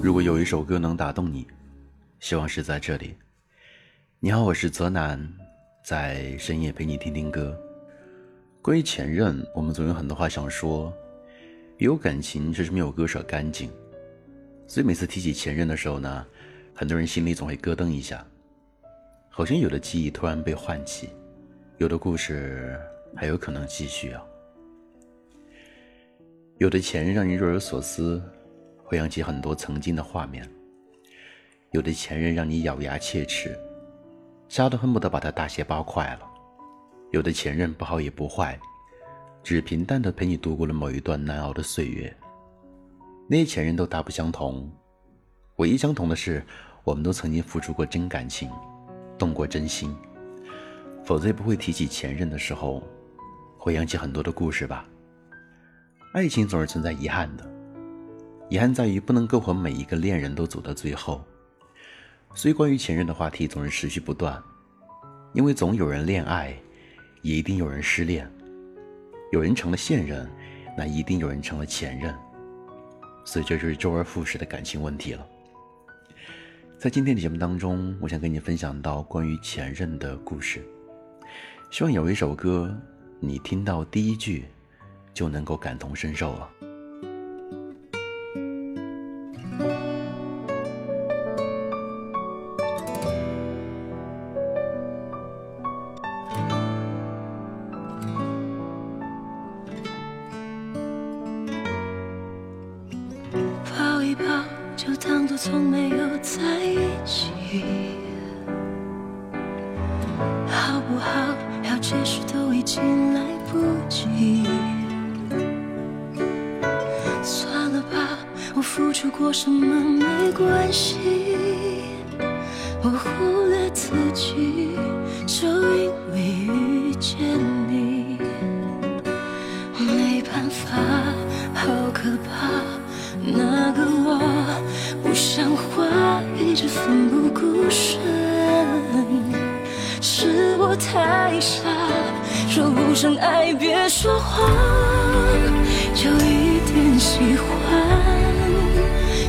如果有一首歌能打动你，希望是在这里。你好，我是泽南，在深夜陪你听听歌。关于前任，我们总有很多话想说，有感情就是没有割舍干净。所以每次提起前任的时候呢，很多人心里总会咯噔一下，好像有的记忆突然被唤起，有的故事还有可能继续啊。有的前任让你若有所思，回想起很多曾经的画面；有的前任让你咬牙切齿，杀得恨不得把他大卸八块了；有的前任不好也不坏，只平淡的陪你度过了某一段难熬的岁月。那些前任都大不相同，唯一相同的是，我们都曾经付出过真感情，动过真心，否则也不会提起前任的时候，回想起很多的故事吧。爱情总是存在遗憾的，遗憾在于不能够和每一个恋人都走到最后，所以关于前任的话题总是持续不断，因为总有人恋爱，也一定有人失恋，有人成了现任，那一定有人成了前任。所以这就是周而复始的感情问题了。在今天的节目当中，我想跟你分享到关于前任的故事。希望有一首歌，你听到第一句就能够感同身受了。关系，我忽略自己，就因为遇见你，没办法，好可怕，那个我。不像话，一直奋不顾身，是我太傻。说不上爱，别说谎，就一点喜欢。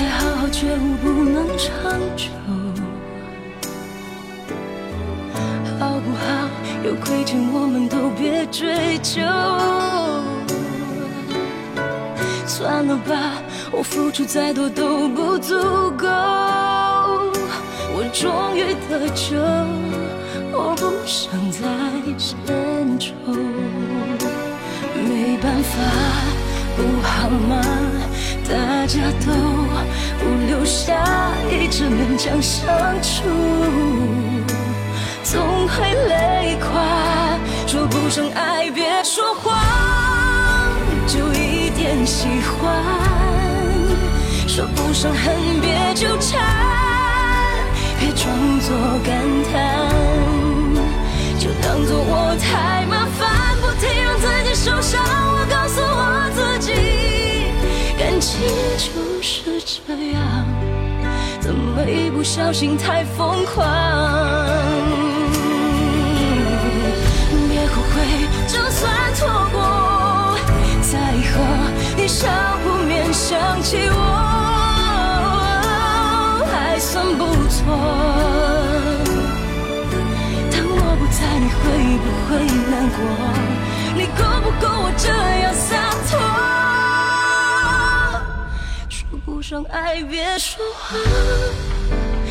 再好好觉悟，不能长久。好不好？有亏欠，我们都别追究。算了吧。我付出再多都不足够，我终于得救，我不想再献丑。没办法，不好吗？大家都不留下，一直勉强相处，总会累垮。说不上爱，别说谎，就一点喜欢。说不上恨，别纠缠，别装作感叹，就当作我太一不小心太疯狂？别后悔，就算错过，在以后你少不免想起我。还算不错，当我不在，你会不会难过？你够不够我这样洒脱？说不上爱别说谎，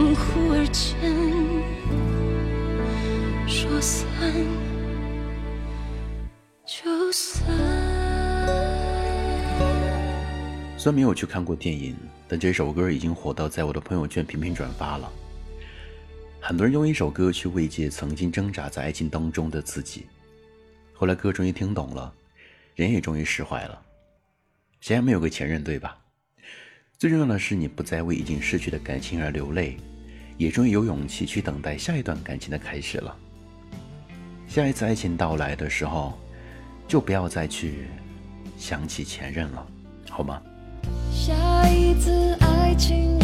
我们忽而间说散就散。虽然没有去看过电影，但这首歌已经火到在我的朋友圈频频转发了。很多人用一首歌去慰藉曾经挣扎在爱情当中的自己，后来歌终于听懂了，人也终于释怀了。谁还没有个前任，对吧？最重要的是，你不再为已经失去的感情而流泪，也终于有勇气去等待下一段感情的开始了。下一次爱情到来的时候，就不要再去想起前任了，好吗？下一次爱情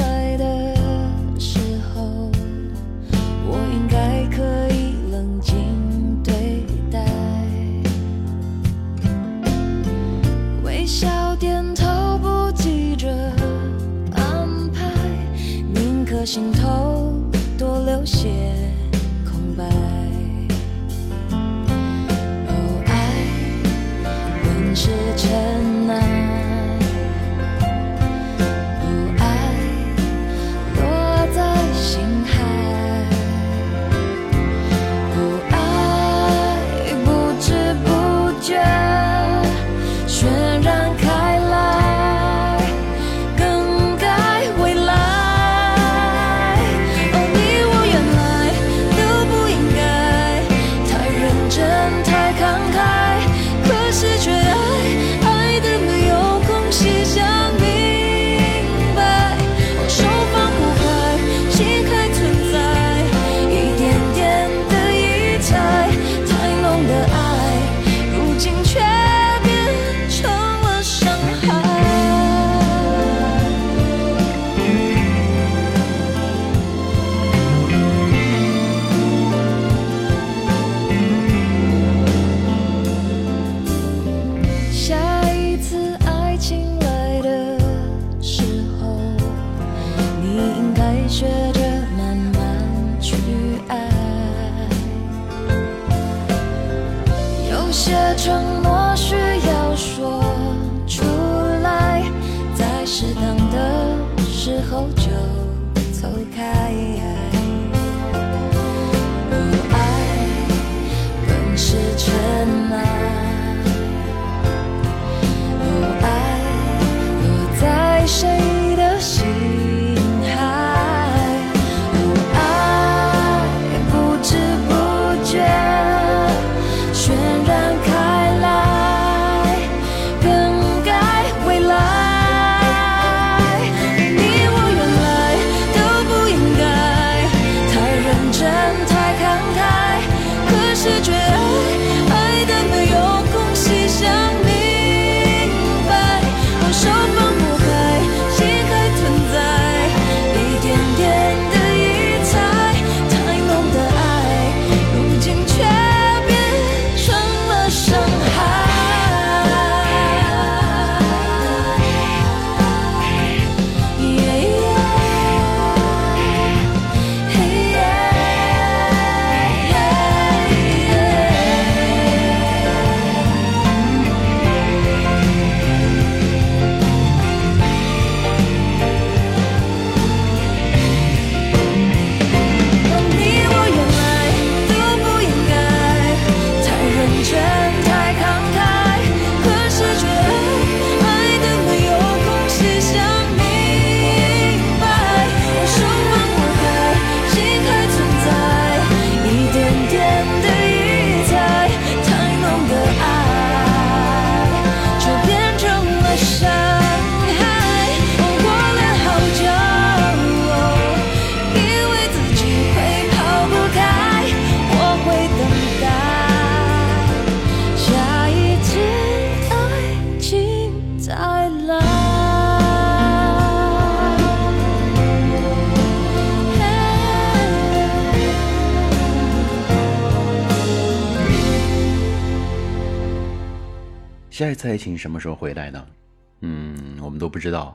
下一次爱情什么时候回来呢？嗯，我们都不知道。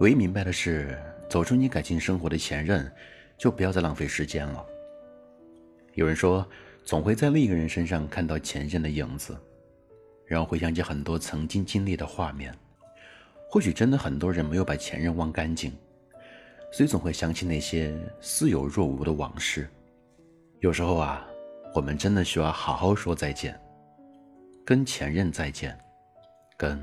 唯一明白的是，走出你感情生活的前任，就不要再浪费时间了。有人说，总会在另一个人身上看到前任的影子，然后回想起很多曾经经历的画面。或许真的很多人没有把前任忘干净，所以总会想起那些似有若无的往事。有时候啊，我们真的需要好好说再见，跟前任再见，跟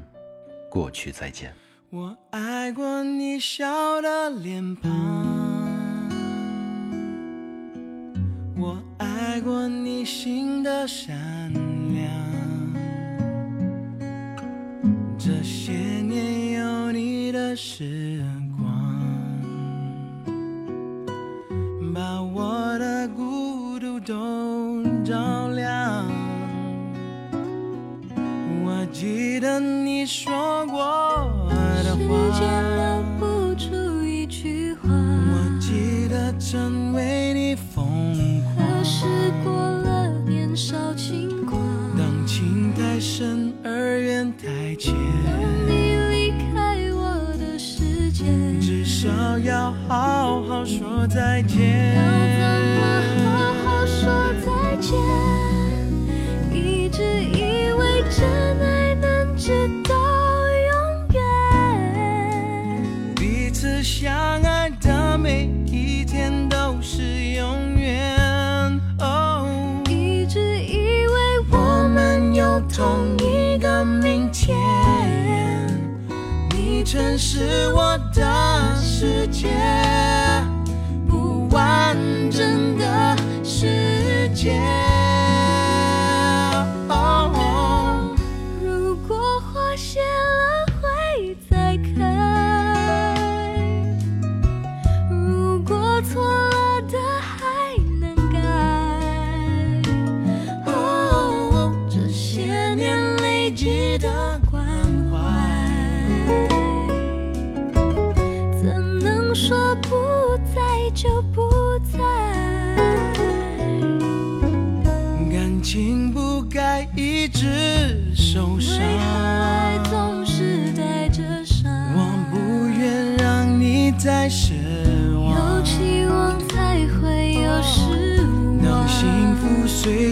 过去再见。我爱过你笑的脸庞，我爱过你心的善良，这些年有你的时光，把我的孤独都记得你说过的话时话。间留不住一句话，我记得曾为你疯狂，可是过了年少轻狂。当情太深而缘太浅，当你离开我的世界，至少要好好说再见。的世界，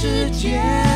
世界，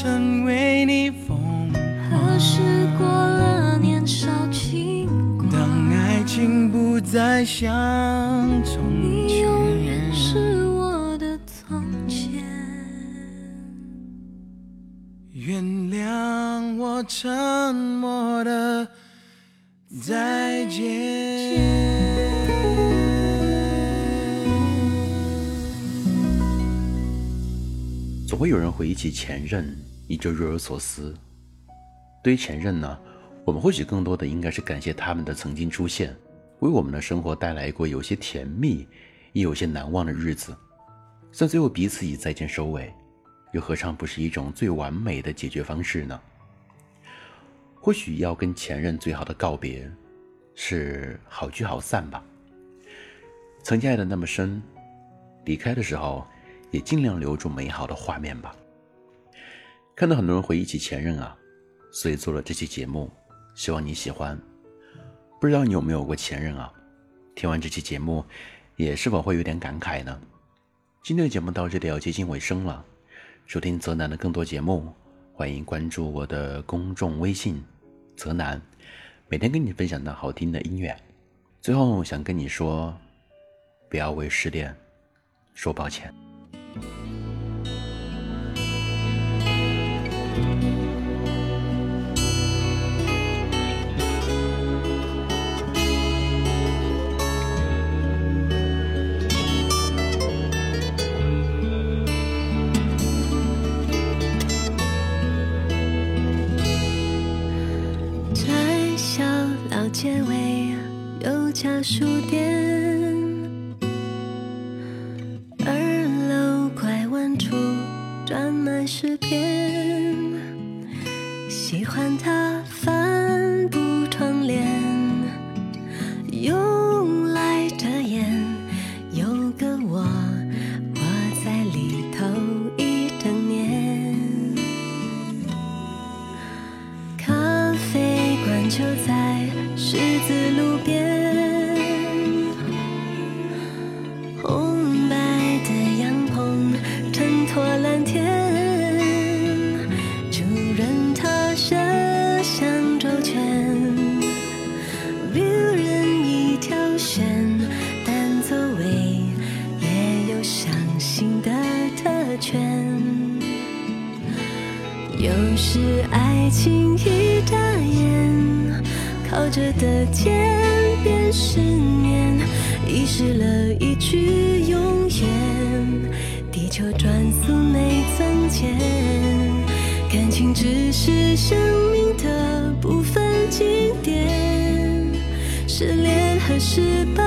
记得曾为你疯狂。可是过了年少轻狂，当爱情不再像从前你永远，是我的从前。原谅我沉默的再见。总会有人回忆起前任，依旧若有所思。对于前任呢，我们或许更多的应该是感谢他们的曾经出现，为我们的生活带来过有些甜蜜，也有些难忘的日子。虽然最后彼此以再见收尾，又何尝不是一种最完美的解决方式呢？或许要跟前任最好的告别，是好聚好散吧。曾经爱的那么深，离开的时候也尽量留住美好的画面吧。看到很多人回忆起前任啊，所以做了这期节目，希望你喜欢。不知道你有没有过前任啊？听完这期节目，也是否会有点感慨呢？今天的节目到这里要接近尾声了，收听泽南的更多节目，欢迎关注我的公众微信“泽南”，每天跟你分享的好听的音乐。最后想跟你说，不要为失恋说抱歉。Bye. 有时爱情一眨眼。靠着的肩边失眠，遗失了一句永远。地球转速没增减，感情只是生命的部分经典。失恋和失败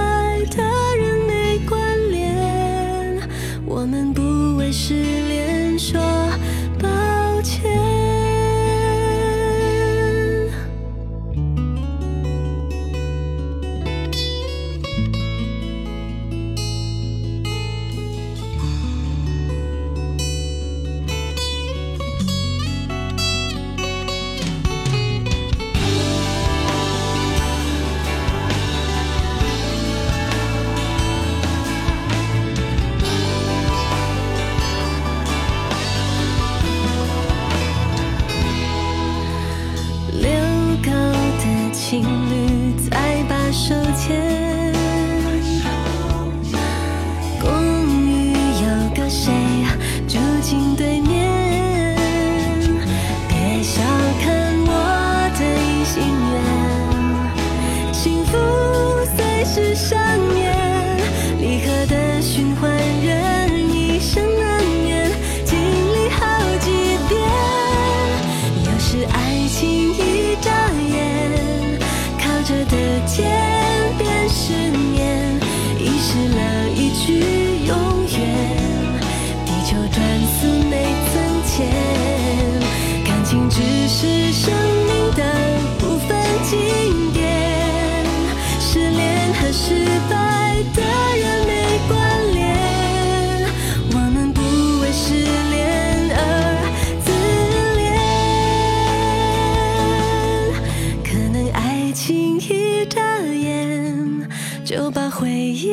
失败的人没关联，我们不为失恋而自怜，可能爱情一眨眼就把回忆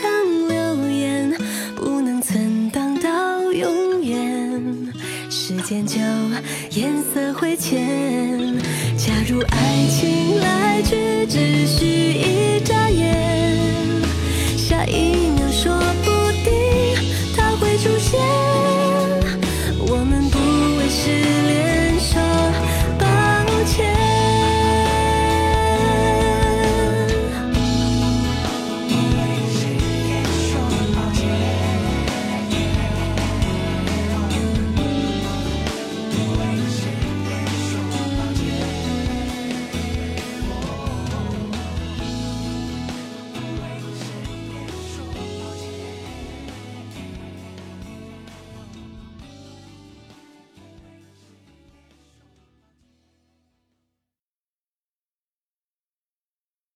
当留言，不能存档到永远，时间就颜色会浅，假如爱情来去只需。